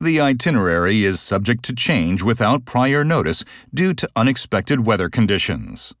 The itinerary is subject to change without prior notice due to unexpected weather conditions.